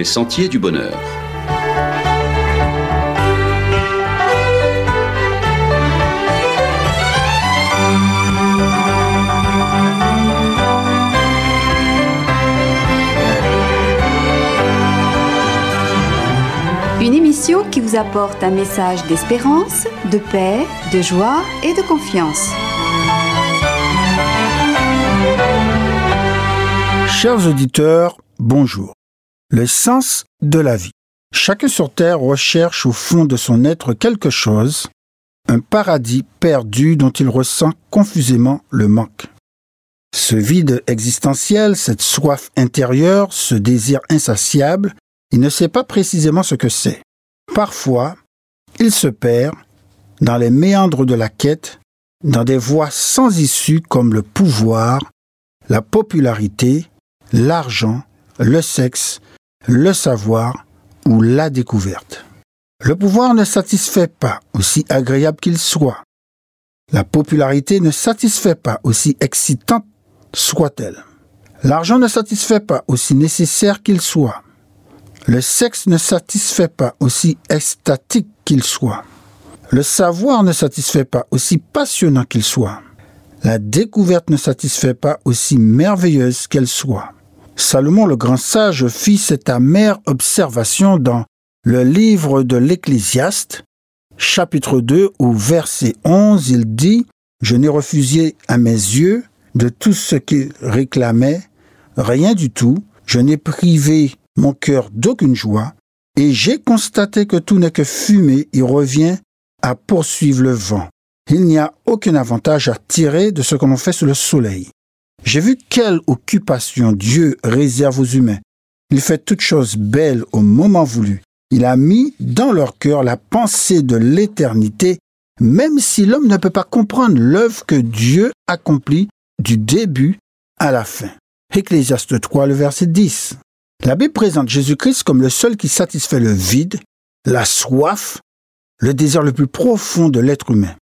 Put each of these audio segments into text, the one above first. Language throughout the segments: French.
les sentiers du bonheur. Une émission qui vous apporte un message d'espérance, de paix, de joie et de confiance. Chers auditeurs, bonjour. Le sens de la vie. Chacun sur Terre recherche au fond de son être quelque chose, un paradis perdu dont il ressent confusément le manque. Ce vide existentiel, cette soif intérieure, ce désir insatiable, il ne sait pas précisément ce que c'est. Parfois, il se perd dans les méandres de la quête, dans des voies sans issue comme le pouvoir, la popularité, l'argent, le sexe, le savoir ou la découverte. Le pouvoir ne satisfait pas, aussi agréable qu'il soit. La popularité ne satisfait pas, aussi excitante soit-elle. L'argent ne satisfait pas, aussi nécessaire qu'il soit. Le sexe ne satisfait pas, aussi extatique qu'il soit. Le savoir ne satisfait pas, aussi passionnant qu'il soit. La découverte ne satisfait pas, aussi merveilleuse qu'elle soit. Salomon le grand sage fit cette amère observation dans le livre de l'Ecclésiaste, chapitre 2, au verset 11, il dit Je n'ai refusé à mes yeux de tout ce qu'ils réclamaient, rien du tout, je n'ai privé mon cœur d'aucune joie, et j'ai constaté que tout n'est que fumée et revient à poursuivre le vent. Il n'y a aucun avantage à tirer de ce que l'on fait sous le soleil. J'ai vu quelle occupation Dieu réserve aux humains. Il fait toutes choses belles au moment voulu. Il a mis dans leur cœur la pensée de l'éternité, même si l'homme ne peut pas comprendre l'œuvre que Dieu accomplit du début à la fin. Ecclésiaste 3, le verset 10. La Bible présente Jésus-Christ comme le seul qui satisfait le vide, la soif, le désir le plus profond de l'être humain.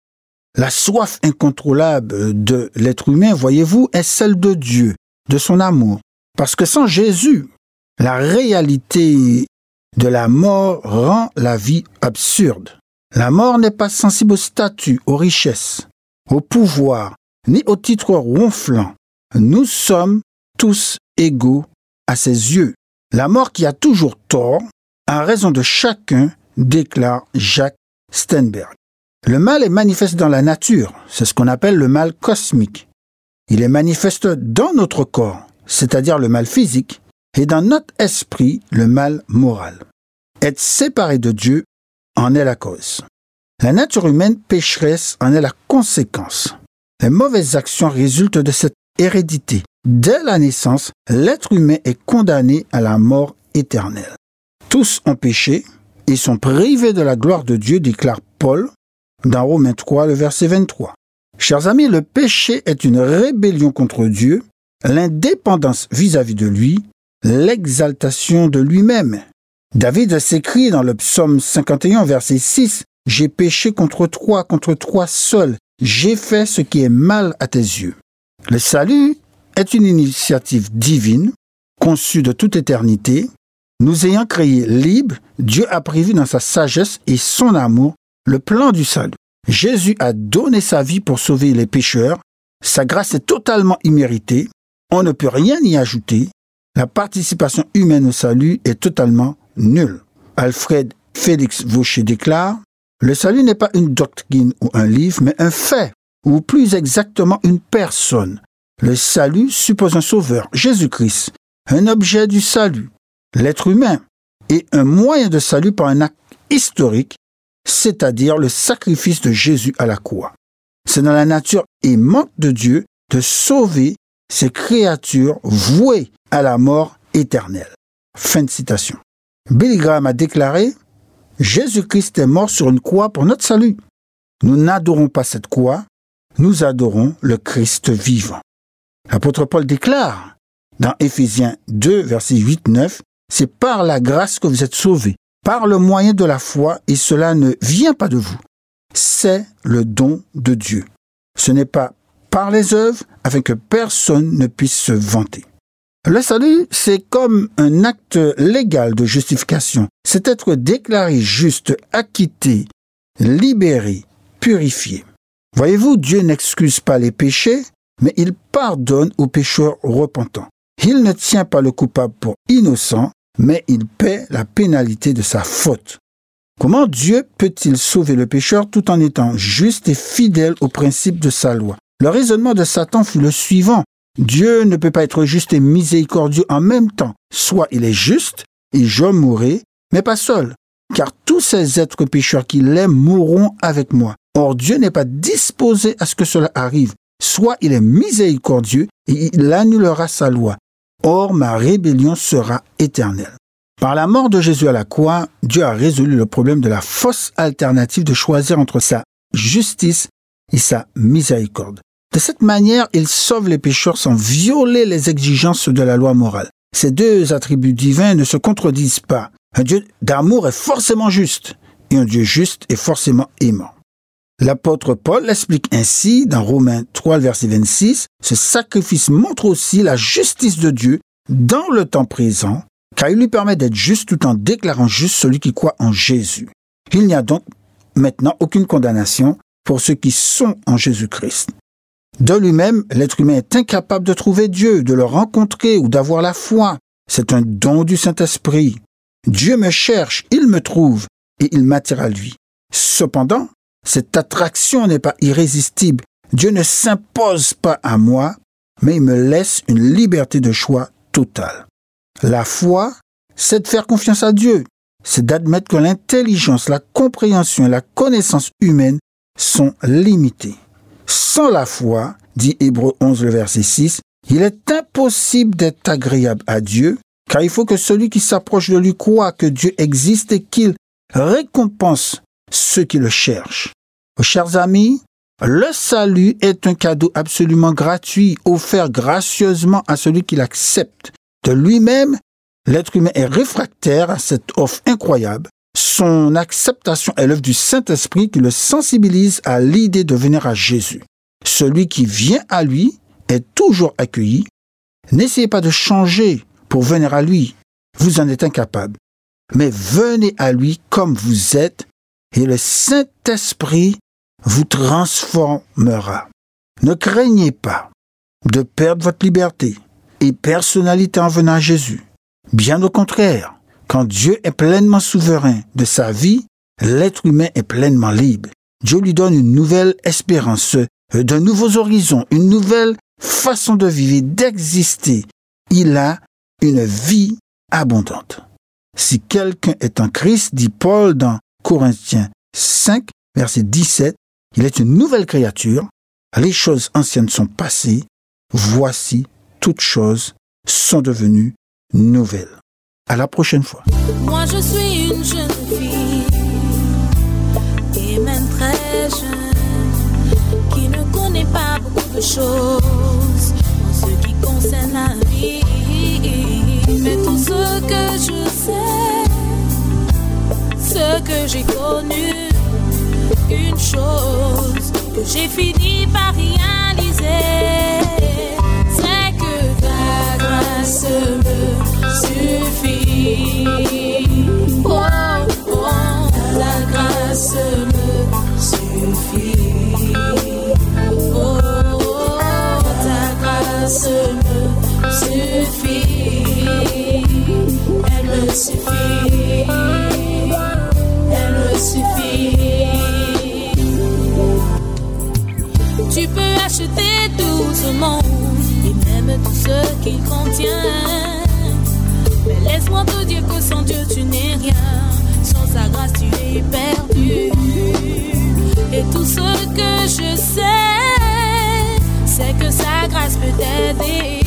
La soif incontrôlable de l'être humain, voyez-vous, est celle de Dieu, de son amour. Parce que sans Jésus, la réalité de la mort rend la vie absurde. La mort n'est pas sensible au statut, aux richesses, au pouvoir, ni au titre ronflant. Nous sommes tous égaux à ses yeux. La mort qui a toujours tort, à raison de chacun, déclare Jacques Steinberg. Le mal est manifeste dans la nature, c'est ce qu'on appelle le mal cosmique. Il est manifeste dans notre corps, c'est-à-dire le mal physique, et dans notre esprit, le mal moral. Être séparé de Dieu en est la cause. La nature humaine pécheresse en est la conséquence. Les mauvaises actions résultent de cette hérédité. Dès la naissance, l'être humain est condamné à la mort éternelle. Tous ont péché et sont privés de la gloire de Dieu, déclare Paul dans Romains 3, le verset 23. Chers amis, le péché est une rébellion contre Dieu, l'indépendance vis-à-vis de lui, l'exaltation de lui-même. David s'écrit dans le psaume 51, verset 6, J'ai péché contre toi, contre toi seul, j'ai fait ce qui est mal à tes yeux. Le salut est une initiative divine, conçue de toute éternité. Nous ayant créés libres, Dieu a prévu dans sa sagesse et son amour le plan du salut. Jésus a donné sa vie pour sauver les pécheurs. Sa grâce est totalement imméritée. On ne peut rien y ajouter. La participation humaine au salut est totalement nulle. Alfred Félix Vaucher déclare Le salut n'est pas une doctrine ou un livre, mais un fait, ou plus exactement une personne. Le salut suppose un sauveur, Jésus-Christ, un objet du salut, l'être humain, et un moyen de salut par un acte historique c'est-à-dire le sacrifice de Jésus à la croix. C'est dans la nature aimante de Dieu de sauver ces créatures vouées à la mort éternelle. Fin de citation. Billy Graham a déclaré Jésus-Christ est mort sur une croix pour notre salut. Nous n'adorons pas cette croix, nous adorons le Christ vivant. L'apôtre Paul déclare dans Éphésiens 2, verset 8-9, C'est par la grâce que vous êtes sauvés, par le moyen de la foi et cela ne vient pas de vous. C'est le don de Dieu. Ce n'est pas par les œuvres afin que personne ne puisse se vanter. Le salut, c'est comme un acte légal de justification. C'est être déclaré juste, acquitté, libéré, purifié. Voyez-vous, Dieu n'excuse pas les péchés, mais il pardonne aux pécheurs repentants. Il ne tient pas le coupable pour innocent, mais il paie la pénalité de sa faute. Comment Dieu peut-il sauver le pécheur tout en étant juste et fidèle au principe de sa loi? Le raisonnement de Satan fut le suivant. Dieu ne peut pas être juste et miséricordieux en même temps. Soit il est juste, et je mourrai, mais pas seul, car tous ces êtres pécheurs qui l'aiment mourront avec moi. Or Dieu n'est pas disposé à ce que cela arrive. Soit il est miséricordieux et il annulera sa loi. Or ma rébellion sera éternelle. Par la mort de Jésus à la croix, Dieu a résolu le problème de la fausse alternative de choisir entre sa justice et sa miséricorde. De cette manière, il sauve les pécheurs sans violer les exigences de la loi morale. Ces deux attributs divins ne se contredisent pas. Un Dieu d'amour est forcément juste, et un Dieu juste est forcément aimant. L'apôtre Paul l'explique ainsi dans Romains 3, verset 26, ce sacrifice montre aussi la justice de Dieu dans le temps présent, car il lui permet d'être juste tout en déclarant juste celui qui croit en Jésus. Il n'y a donc maintenant aucune condamnation pour ceux qui sont en Jésus-Christ. De lui-même, l'être humain est incapable de trouver Dieu, de le rencontrer ou d'avoir la foi. C'est un don du Saint-Esprit. Dieu me cherche, il me trouve, et il m'attire à lui. Cependant, cette attraction n'est pas irrésistible. Dieu ne s'impose pas à moi, mais il me laisse une liberté de choix totale. La foi, c'est de faire confiance à Dieu. C'est d'admettre que l'intelligence, la compréhension et la connaissance humaine sont limitées. Sans la foi, dit Hébreu 11, le verset 6, il est impossible d'être agréable à Dieu, car il faut que celui qui s'approche de lui croit que Dieu existe et qu'il récompense ceux qui le cherchent. chers amis, le salut est un cadeau absolument gratuit, offert gracieusement à celui qui l'accepte. De lui-même, l'être humain est réfractaire à cette offre incroyable. Son acceptation est l'œuvre du Saint-Esprit qui le sensibilise à l'idée de venir à Jésus. Celui qui vient à lui est toujours accueilli. N'essayez pas de changer pour venir à lui. Vous en êtes incapable. Mais venez à lui comme vous êtes et le Saint-Esprit vous transformera. Ne craignez pas de perdre votre liberté et personnalité en venant à Jésus. Bien au contraire, quand Dieu est pleinement souverain de sa vie, l'être humain est pleinement libre. Dieu lui donne une nouvelle espérance, de nouveaux horizons, une nouvelle façon de vivre d'exister. Il a une vie abondante. Si quelqu'un est en Christ, dit Paul dans Corinthiens 5, verset 17, il est une nouvelle créature. Les choses anciennes sont passées. Voici, toutes choses sont devenues nouvelles. À la prochaine fois. Moi je suis une jeune fille, et même très jeune, qui ne connaît pas beaucoup de choses en ce qui concerne la vie. Mais tout ce que je sais, ce que j'ai connu, une chose que j'ai fini par réaliser, c'est que ta grâce suffit. Oh, oh, la grâce me suffit. Oh, oh, ta grâce me suffit. Monde et même tout ce qu'il contient. Mais laisse-moi te dire que sans Dieu tu n'es rien. Sans sa grâce tu es perdu. Et tout ce que je sais, c'est que sa grâce peut t'aider.